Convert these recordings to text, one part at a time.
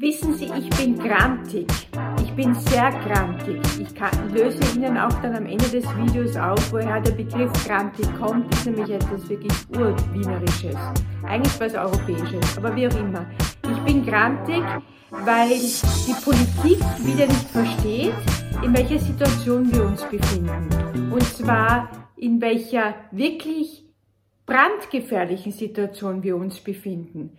Wissen Sie, ich bin grantig. Ich bin sehr grantig. Ich kann, löse Ihnen auch dann am Ende des Videos auf, woher der Begriff grantig kommt. Ist nämlich etwas wirklich Urwienerisches. Eigentlich was Europäisches, aber wie auch immer. Ich bin grantig, weil die Politik wieder nicht versteht, in welcher Situation wir uns befinden. Und zwar in welcher wirklich brandgefährlichen Situation wir uns befinden.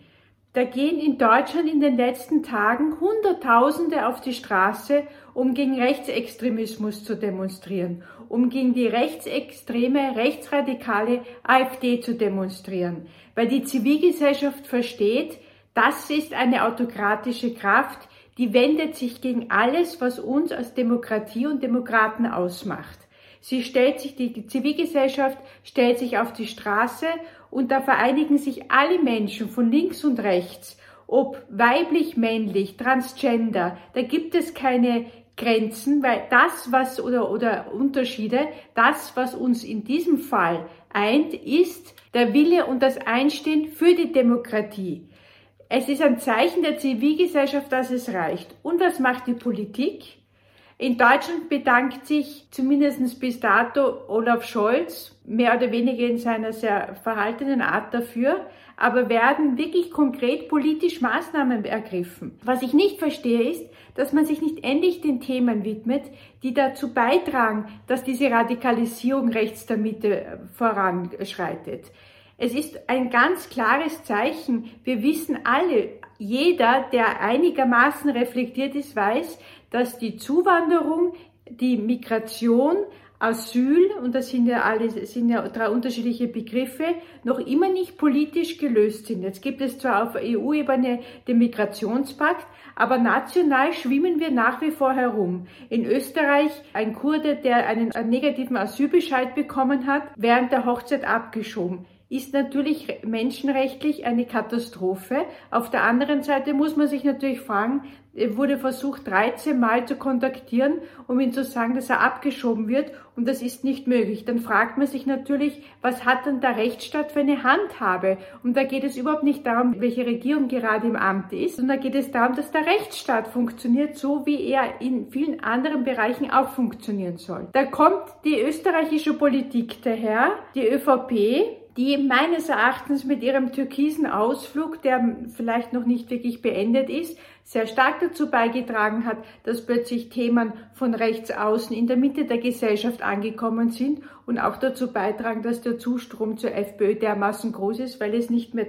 Da gehen in Deutschland in den letzten Tagen Hunderttausende auf die Straße, um gegen Rechtsextremismus zu demonstrieren, um gegen die rechtsextreme, rechtsradikale AfD zu demonstrieren, weil die Zivilgesellschaft versteht, das ist eine autokratische Kraft, die wendet sich gegen alles, was uns als Demokratie und Demokraten ausmacht. Sie stellt sich, die Zivilgesellschaft stellt sich auf die Straße und da vereinigen sich alle Menschen von links und rechts, ob weiblich, männlich, transgender, da gibt es keine Grenzen, weil das, was oder, oder Unterschiede, das, was uns in diesem Fall eint, ist der Wille und das Einstehen für die Demokratie. Es ist ein Zeichen der Zivilgesellschaft, dass es reicht. Und was macht die Politik? In Deutschland bedankt sich zumindest bis dato Olaf Scholz mehr oder weniger in seiner sehr verhaltenen Art dafür, aber werden wirklich konkret politisch Maßnahmen ergriffen. Was ich nicht verstehe ist, dass man sich nicht endlich den Themen widmet, die dazu beitragen, dass diese Radikalisierung rechts der Mitte voranschreitet. Es ist ein ganz klares Zeichen. Wir wissen alle, jeder, der einigermaßen reflektiert ist, weiß, dass die Zuwanderung, die Migration, Asyl, und das sind ja alle, sind ja drei unterschiedliche Begriffe, noch immer nicht politisch gelöst sind. Jetzt gibt es zwar auf EU-Ebene den Migrationspakt, aber national schwimmen wir nach wie vor herum. In Österreich ein Kurde, der einen negativen Asylbescheid bekommen hat, während der Hochzeit abgeschoben ist natürlich menschenrechtlich eine Katastrophe. Auf der anderen Seite muss man sich natürlich fragen, wurde versucht 13 Mal zu kontaktieren, um ihm zu sagen, dass er abgeschoben wird und das ist nicht möglich. Dann fragt man sich natürlich, was hat denn der Rechtsstaat für eine Handhabe? Und da geht es überhaupt nicht darum, welche Regierung gerade im Amt ist, sondern da geht es darum, dass der Rechtsstaat funktioniert, so wie er in vielen anderen Bereichen auch funktionieren soll. Da kommt die österreichische Politik daher, die ÖVP, die meines Erachtens mit ihrem türkisen Ausflug, der vielleicht noch nicht wirklich beendet ist, sehr stark dazu beigetragen hat, dass plötzlich Themen von rechts außen in der Mitte der Gesellschaft angekommen sind und auch dazu beitragen, dass der Zustrom zur FPÖ dermaßen groß ist, weil es nicht mehr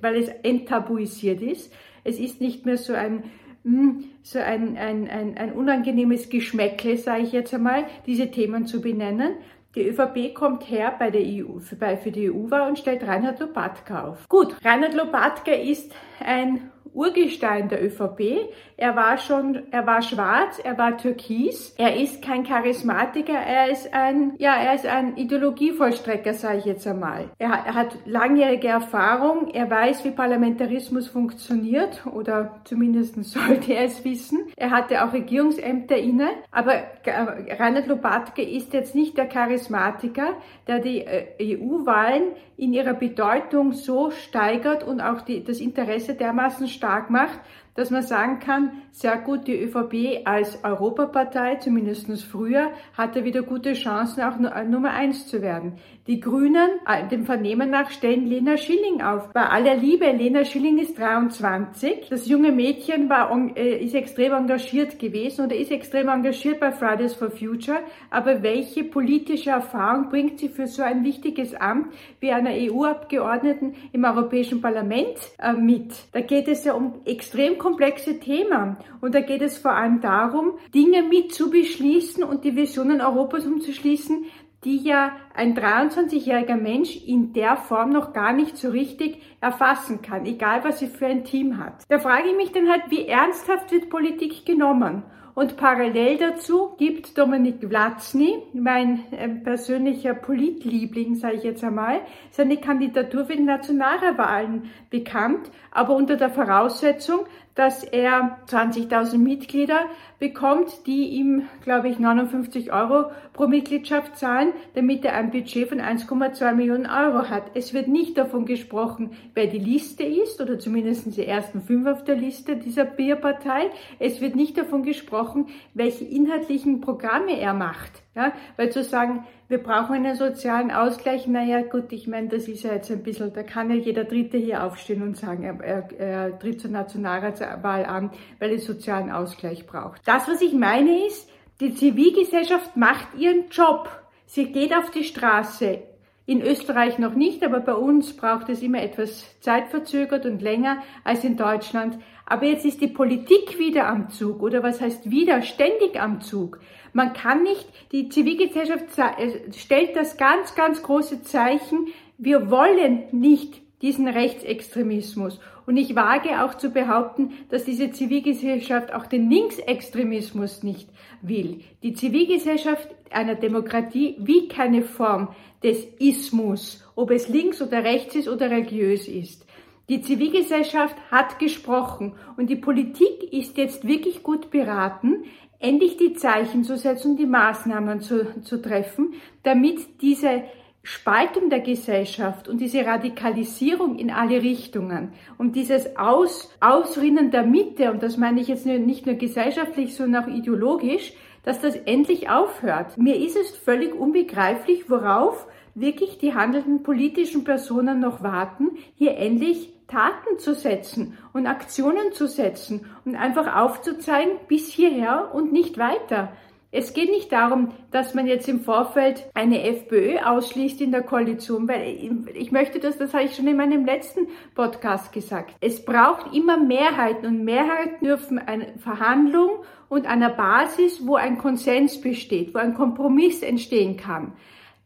weil es enttabuisiert ist. Es ist nicht mehr so ein hm, so ein, ein, ein, ein unangenehmes Geschmäckle, sage ich jetzt einmal, diese Themen zu benennen, die ÖVP kommt her bei der EU, für, für die EU-Wahl und stellt Reinhard Lopatka auf. Gut, Reinhard Lopatka ist ein Urgestein der ÖVP. Er war schon, er war schwarz, er war türkis. Er ist kein Charismatiker, er ist ein, ja, er ist ein Ideologievollstrecker, sage ich jetzt einmal. Er, er hat langjährige Erfahrung, er weiß, wie Parlamentarismus funktioniert oder zumindest sollte er es wissen. Er hatte auch Regierungsämter inne, aber äh, Reinhard Lobatke ist jetzt nicht der Charismatiker, der die äh, EU-Wahlen in ihrer Bedeutung so steigert und auch die, das Interesse dermaßen stark macht, dass man sagen kann, sehr gut, die ÖVP als Europapartei, zumindest früher, hatte wieder gute Chancen, auch Nummer eins zu werden. Die Grünen, äh, dem Vernehmen nach, stellen Lena Schilling auf. Bei aller Liebe, Lena Schilling ist 23. Das junge Mädchen war, äh, ist extrem engagiert gewesen oder ist extrem engagiert bei Fridays for Future. Aber welche politische Erfahrung bringt sie für so ein wichtiges Amt wie einer EU-Abgeordneten im Europäischen Parlament äh, mit? Da geht es ja um extrem komplexe Themen. Und da geht es vor allem darum, Dinge mit zu beschließen und die Visionen Europas umzuschließen, die ja ein 23-jähriger Mensch in der Form noch gar nicht so richtig erfassen kann, egal was sie für ein Team hat. Da frage ich mich dann halt, wie ernsthaft wird Politik genommen? Und parallel dazu gibt Dominik Vlatzny, mein äh, persönlicher Politliebling, sage ich jetzt einmal, seine Kandidatur für die Nationalwahlen bekannt, aber unter der Voraussetzung, dass er 20.000 Mitglieder bekommt, die ihm, glaube ich, 59 Euro pro Mitgliedschaft zahlen, damit er ein Budget von 1,2 Millionen Euro hat. Es wird nicht davon gesprochen, wer die Liste ist oder zumindest die ersten fünf auf der Liste dieser Bierpartei. Es wird nicht davon gesprochen, welche inhaltlichen Programme er macht. Ja, weil zu sagen, wir brauchen einen sozialen Ausgleich, naja gut, ich meine, das ist ja jetzt ein bisschen, da kann ja jeder Dritte hier aufstehen und sagen, er, er, er tritt zur Nationalratswahl an, weil es sozialen Ausgleich braucht. Das, was ich meine, ist, die Zivilgesellschaft macht ihren Job. Sie geht auf die Straße. In Österreich noch nicht, aber bei uns braucht es immer etwas zeitverzögert und länger als in Deutschland. Aber jetzt ist die Politik wieder am Zug oder was heißt wieder ständig am Zug. Man kann nicht, die Zivilgesellschaft äh, stellt das ganz, ganz große Zeichen, wir wollen nicht diesen Rechtsextremismus. Und ich wage auch zu behaupten, dass diese Zivilgesellschaft auch den Linksextremismus nicht will. Die Zivilgesellschaft einer Demokratie wie keine Form des Ismus, ob es links oder rechts ist oder religiös ist. Die Zivilgesellschaft hat gesprochen und die Politik ist jetzt wirklich gut beraten, endlich die Zeichen zu setzen die Maßnahmen zu, zu treffen, damit diese Spaltung der Gesellschaft und diese Radikalisierung in alle Richtungen und dieses Aus, Ausrinnen der Mitte, und das meine ich jetzt nicht nur gesellschaftlich, sondern auch ideologisch, dass das endlich aufhört. Mir ist es völlig unbegreiflich, worauf wirklich die handelnden politischen Personen noch warten, hier endlich Taten zu setzen und Aktionen zu setzen und einfach aufzuzeigen, bis hierher und nicht weiter. Es geht nicht darum, dass man jetzt im Vorfeld eine FPÖ ausschließt in der Koalition, weil ich möchte das, das habe ich schon in meinem letzten Podcast gesagt. Es braucht immer Mehrheiten und Mehrheiten dürfen eine Verhandlung und einer Basis, wo ein Konsens besteht, wo ein Kompromiss entstehen kann.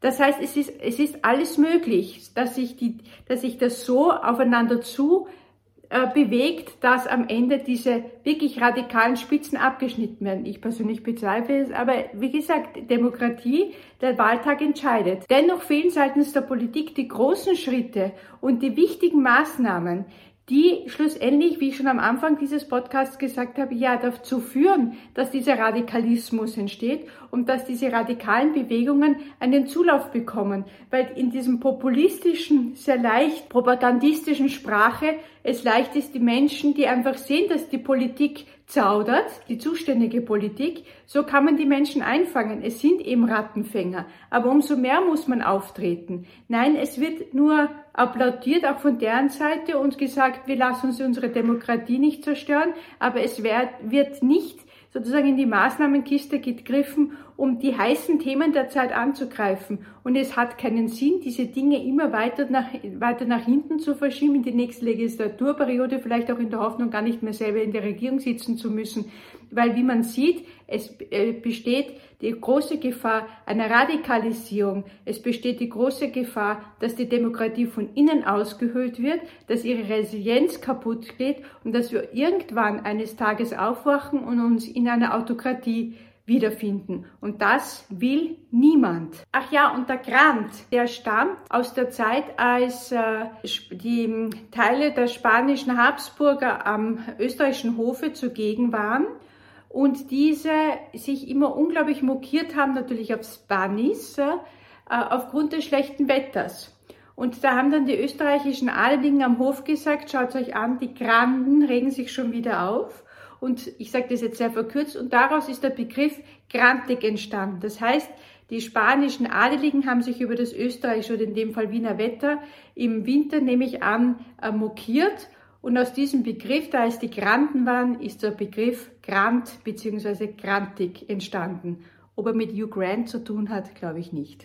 Das heißt, es ist, es ist alles möglich, dass sich, die, dass sich das so aufeinander zu äh, bewegt, dass am Ende diese wirklich radikalen Spitzen abgeschnitten werden. Ich persönlich bezweifle es, aber wie gesagt, Demokratie, der Wahltag entscheidet. Dennoch fehlen seitens der Politik die großen Schritte und die wichtigen Maßnahmen, die schlussendlich, wie ich schon am Anfang dieses Podcasts gesagt habe, ja dazu führen, dass dieser Radikalismus entsteht und dass diese radikalen Bewegungen einen Zulauf bekommen, weil in diesem populistischen, sehr leicht propagandistischen Sprache es leicht ist, die Menschen, die einfach sehen, dass die Politik zaudert, die zuständige Politik, so kann man die Menschen einfangen. Es sind eben Rattenfänger. Aber umso mehr muss man auftreten. Nein, es wird nur applaudiert, auch von deren Seite und gesagt, wir lassen uns unsere Demokratie nicht zerstören, aber es wird nicht sozusagen in die Maßnahmenkiste gegriffen, um die heißen Themen der Zeit anzugreifen. Und es hat keinen Sinn, diese Dinge immer weiter nach, weiter nach hinten zu verschieben in die nächste Legislaturperiode, vielleicht auch in der Hoffnung, gar nicht mehr selber in der Regierung sitzen zu müssen. Weil, wie man sieht, es äh, besteht die große Gefahr einer Radikalisierung. Es besteht die große Gefahr, dass die Demokratie von innen ausgehöhlt wird, dass ihre Resilienz kaputt geht und dass wir irgendwann eines Tages aufwachen und uns in einer Autokratie wiederfinden. Und das will niemand. Ach ja, und der Grant, der stammt aus der Zeit, als äh, die Teile der spanischen Habsburger am österreichischen Hofe zugegen waren und diese sich immer unglaublich mokiert haben, natürlich auf Spanis, äh, aufgrund des schlechten Wetters. Und da haben dann die österreichischen Adeligen am Hof gesagt, schaut euch an, die Granden regen sich schon wieder auf. Und ich sage das jetzt sehr verkürzt. Und daraus ist der Begriff grantig entstanden. Das heißt, die spanischen Adeligen haben sich über das österreichische oder in dem Fall Wiener Wetter im Winter, nehme ich an, äh, mokiert. Und aus diesem Begriff, da es die Granten waren, ist der Begriff Grant bzw. Grantig entstanden. Ob er mit Hugh Grant zu tun hat, glaube ich nicht.